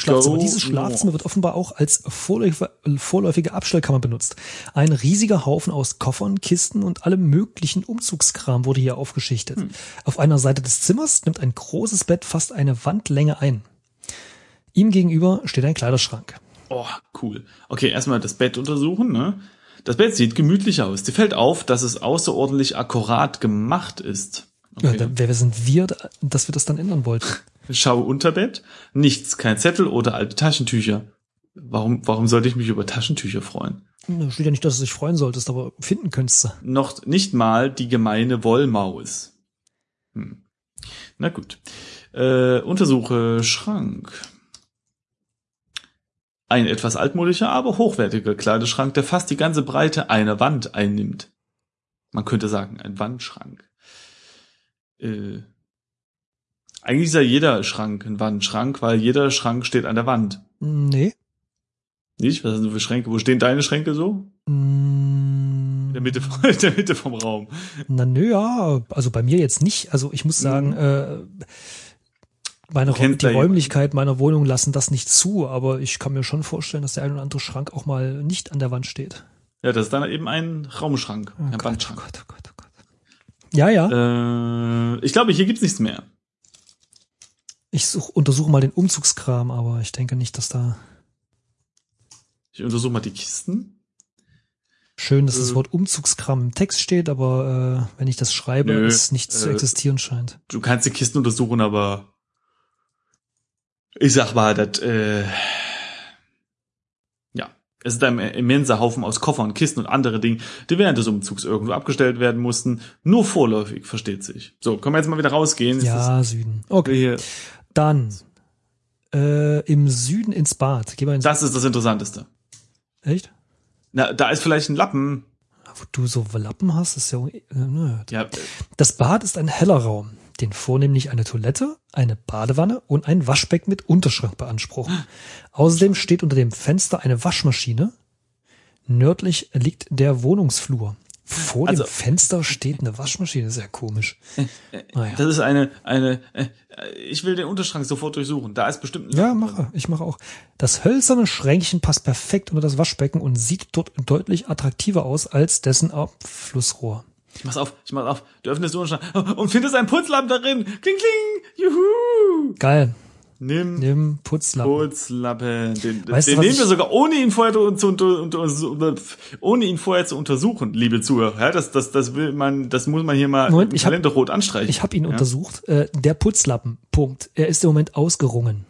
Schlafzimmer. Go Dieses Schlafzimmer wird offenbar auch als vorläufige, Abstellkammer benutzt. Ein riesiger Haufen aus Koffern, Kisten und allem möglichen Umzugskram wurde hier aufgeschichtet. Auf einer Seite des Zimmers nimmt ein großes Bett fast eine Wandlänge ein. Ihm gegenüber steht ein Kleiderschrank. Oh, cool. Okay, erstmal das Bett untersuchen, ne? Das Bett sieht gemütlich aus. Dir fällt auf, dass es außerordentlich akkurat gemacht ist. Ja, Okay. da, wer wer sind wir, dass wir das dann ändern wollten? Schau unter Bett. Nichts, kein Zettel oder alte Taschentücher. Warum, warum sollte ich mich über Taschentücher freuen? Steht ja nicht, dass du dich freuen solltest, aber finden könntest du. Noch nicht mal die gemeine Wollmaus. Hm. Na gut. Äh, untersuche Schrank. Ein etwas altmodischer, aber hochwertiger Kleiderschrank, der fast die ganze Breite einer Wand einnimmt. Man könnte sagen, ein Wandschrank. Äh, eigentlich ist ja jeder Schrank ein Wandschrank, weil jeder Schrank steht an der Wand. Nee. Nicht? Was sind für Schränke? Wo stehen deine Schränke so? Mm, In der Mitte, vom- in der Mitte vom Raum. Na nö, ja, also bei mir jetzt nicht. Also ich muss sagen, äh, meine die da jemanden. Räumlichkeit meiner Wohnung lassen das nicht zu, aber ich kann mir schon vorstellen, dass der ein oder andere Schrank auch mal nicht an der Wand steht. Ja, das ist dann eben ein Raumschrank, Oh ein Gott, Wandschrank. oh Gott, oh Gott, oh Gott. Ja, ja. Äh, ich glaube, hier gibt's nichts mehr. Ich such, untersuche mal den Umzugskram, aber ich denke nicht, dass da Ich untersuche mal die Kisten. schön, dass das Äh. Wort Umzugskram im Text steht, aber äh, wenn ich das schreibe, Nö, es nicht zu äh, existieren scheint. Du kannst die Kisten untersuchen, aber ich sag mal, das, äh, ja, es ist ein immenser Haufen aus Koffern, Kisten und andere Dinge, die während des Umzugs irgendwo abgestellt werden mussten. Nur vorläufig, versteht sich. So, können wir jetzt mal wieder rausgehen? Ja, Süden. Okay. Das, hier, Dann äh, im Süden ins Bad. Geh mal ins das ist das Interessanteste. Echt? Na, da ist vielleicht ein Lappen. Wo du so Lappen hast, ist ja. Nö. Ja, Das Bad ist ein heller Raum, den vornehmlich eine Toilette, eine Badewanne und ein Waschbecken mit Unterschrank beanspruchen. Außerdem steht unter dem Fenster eine Waschmaschine. Nördlich liegt der Wohnungsflur. Vor Also- dem Fenster steht eine Waschmaschine, sehr komisch. Naja. Das ist eine, eine, äh, ich will den Unterschrank sofort durchsuchen. Da ist bestimmt ein Ja, mache. Ich mache auch. Das hölzerne Schränkchen passt perfekt unter das Waschbecken und sieht dort deutlich attraktiver aus als dessen Abflussrohr. Ich mach's auf, ich mach's auf. Du öffnest den Unterschrank und findest einen Putzlappen darin. Kling, kling, juhu. Geil. Nimm Nimm Putzlappen. Putzlappen. Den, Weißt du, den was nehmen wir sogar ohne ihn vorher zu, unter, ohne ihn vorher zu untersuchen, liebe Zuhörer. Ja, das, das, das will man, das muss man hier mal Moment, ich hab- rot anstreichen. Ich habe ihn ja? untersucht. Äh, der Putzlappen. Punkt. Er ist im Moment ausgerungen.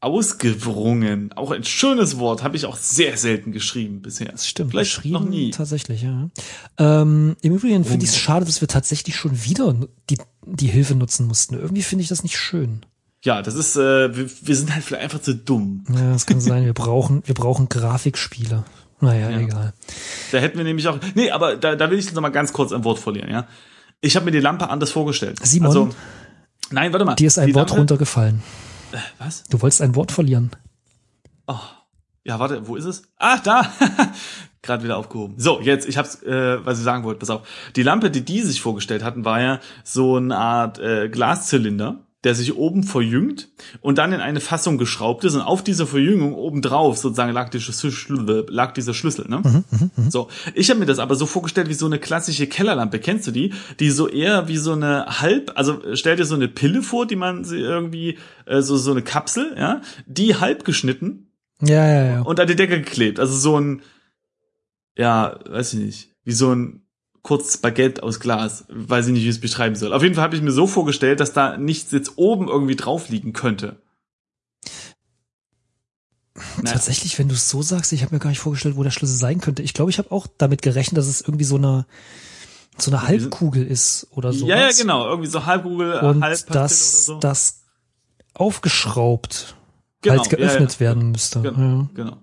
Ausgewrungen. Auch ein schönes Wort, habe ich auch sehr selten geschrieben bisher. Das stimmt. Vielleicht Geschrieben noch nie. Tatsächlich, ja. Ähm, Im Übrigen finde ich es schade, dass wir tatsächlich schon wieder die, die Hilfe nutzen mussten. Irgendwie finde ich das nicht schön. Ja, das ist, äh, wir, wir sind halt vielleicht einfach zu dumm. Ja, das kann sein. Wir brauchen, wir brauchen Grafikspiele. Naja, Ja. egal. Da hätten wir nämlich auch. Nee, aber da, da will ich jetzt noch mal ganz kurz ein Wort verlieren, ja. Ich habe mir die Lampe anders vorgestellt. Simon, also, nein, warte mal. Dir ist ein die Wort Lampe, runtergefallen. Was? Du wolltest ein Wort verlieren. Oh. Ja, warte, wo ist es? Ah, da. Gerade wieder aufgehoben. So, jetzt, ich hab's, äh, was ich sagen wollte, pass auf. Die Lampe, die die sich vorgestellt hatten, war ja so eine Art äh, Glaszylinder, der sich oben verjüngt und dann in eine Fassung geschraubt ist und auf dieser Verjüngung obendrauf sozusagen lag, die Schlüssel, lag dieser Schlüssel. Ne? So, ich habe mir das aber so vorgestellt wie so eine klassische Kellerlampe. Kennst du die? Die so eher wie so eine halb, also äh, stell dir so eine Pille vor, die man sie irgendwie äh, so so eine Kapsel, ja, die halb geschnitten Ja, ja, ja. und an die Decke geklebt. Also so ein, ja, weiß ich nicht, wie so ein kurz Baguette aus Glas. Weiß ich nicht, wie ich es beschreiben soll. Auf jeden Fall habe ich mir so vorgestellt, dass da nichts jetzt oben irgendwie drauf liegen könnte. Naja. Tatsächlich, wenn du es so sagst, ich habe mir gar nicht vorgestellt, wo der Schlüssel sein könnte. Ich glaube, ich habe auch damit gerechnet, dass es irgendwie so eine so eine Halbkugel ist oder so. ja, ja, genau. Irgendwie so Halbkugel, äh, Und Halbpastille dass so. das aufgeschraubt Genau, halt geöffnet ja, ja. werden müsste. Genau, Ja. genau.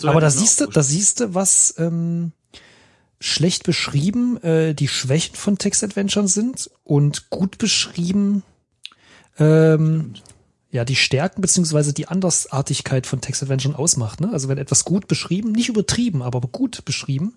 So Aber da siehst du, da siehst du, was ähm, schlecht beschrieben äh, die Schwächen von Text-Adventuren sind und gut beschrieben ähm, ja die Stärken beziehungsweise die Andersartigkeit von Text-Adventuren ausmacht. Ne? Also wenn etwas gut beschrieben, nicht übertrieben, aber gut beschrieben,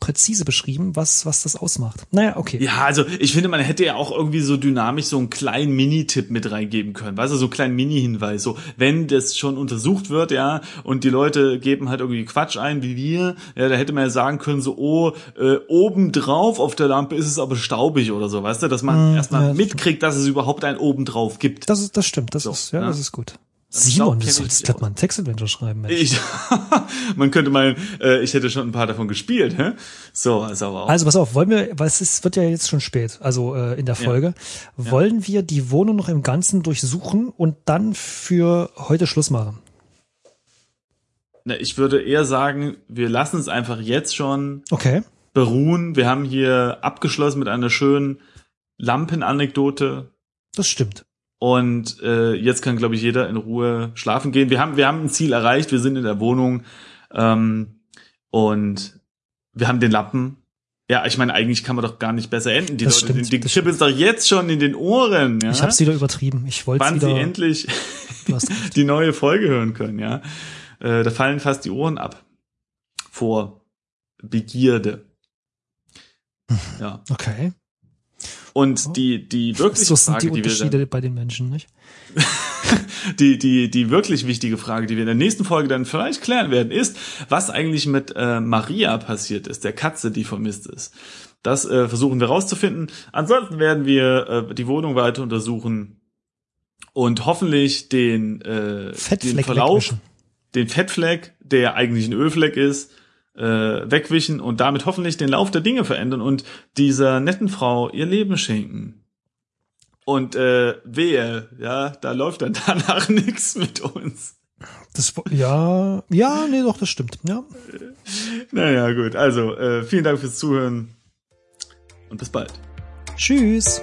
präzise beschrieben, was was das ausmacht. Naja, okay. Ja, also ich finde, man hätte ja auch irgendwie so dynamisch so einen kleinen Mini-Tipp mit reingeben können. Weißt du, so einen kleinen Mini-Hinweis. So, wenn das schon untersucht wird, ja, und die Leute geben halt irgendwie Quatsch ein, wie wir, ja, da hätte man ja sagen können, so, oh, äh, obendrauf auf der Lampe ist es aber staubig oder so, weißt du, dass man Mm, erstmal ja, mitkriegt, dass es überhaupt ein obendrauf gibt. Das ist das stimmt, das So, ist ja, ja. das ist gut. Simon, du solltest glatt auch. mal ein Text-Adventure schreiben. Mensch. Ich, man könnte meinen, äh, ich hätte schon ein paar davon gespielt, hä? So, also aber auch. Also pass auf, wollen wir, weil es ist, wird ja jetzt schon spät, also äh, in der Folge, wollen wir die Wohnung noch im Ganzen durchsuchen und dann für heute Schluss machen? Na, ich würde eher sagen, wir lassen es einfach jetzt schon Okay. beruhen. Wir haben hier abgeschlossen mit einer schönen Lampenanekdote. Das stimmt. Und äh, jetzt kann, glaube ich, jeder in Ruhe schlafen gehen. Wir haben, wir haben ein Ziel erreicht. Wir sind in der Wohnung ähm, und wir haben den Lappen. Ja, ich meine, eigentlich kann man doch gar nicht besser enden. Die Das Leute, stimmt, die, die es doch jetzt schon in den Ohren. Ja? Ich habe es wieder übertrieben. Ich wollte Wann es sie wieder. endlich die neue Folge hören können, ja. Äh, da fallen fast die Ohren ab. Vor Begierde. Ja. Okay. Und die, die wirkliche So Frage, die die wir Unterschiede bei den Menschen, nicht? die, die, die wirklich wichtige Frage, die wir in der nächsten Folge dann vielleicht klären werden, ist, was eigentlich mit äh, Maria passiert ist, der Katze, die vermisst ist. Das äh, versuchen wir rauszufinden. Ansonsten werden wir äh, die Wohnung weiter untersuchen und hoffentlich den, äh, den Fettfleck Verlauf, wegwischen. den Fettfleck, der eigentlich ein Ölfleck ist, äh, wegwischen und damit hoffentlich den Lauf der Dinge verändern und dieser netten Frau ihr Leben schenken. Und äh, wehe, ja, da läuft dann danach nichts mit uns. Das, ja, ja, nee, doch, das stimmt. Ja. Naja, gut. Also, äh, vielen Dank fürs Zuhören und bis bald. Tschüss.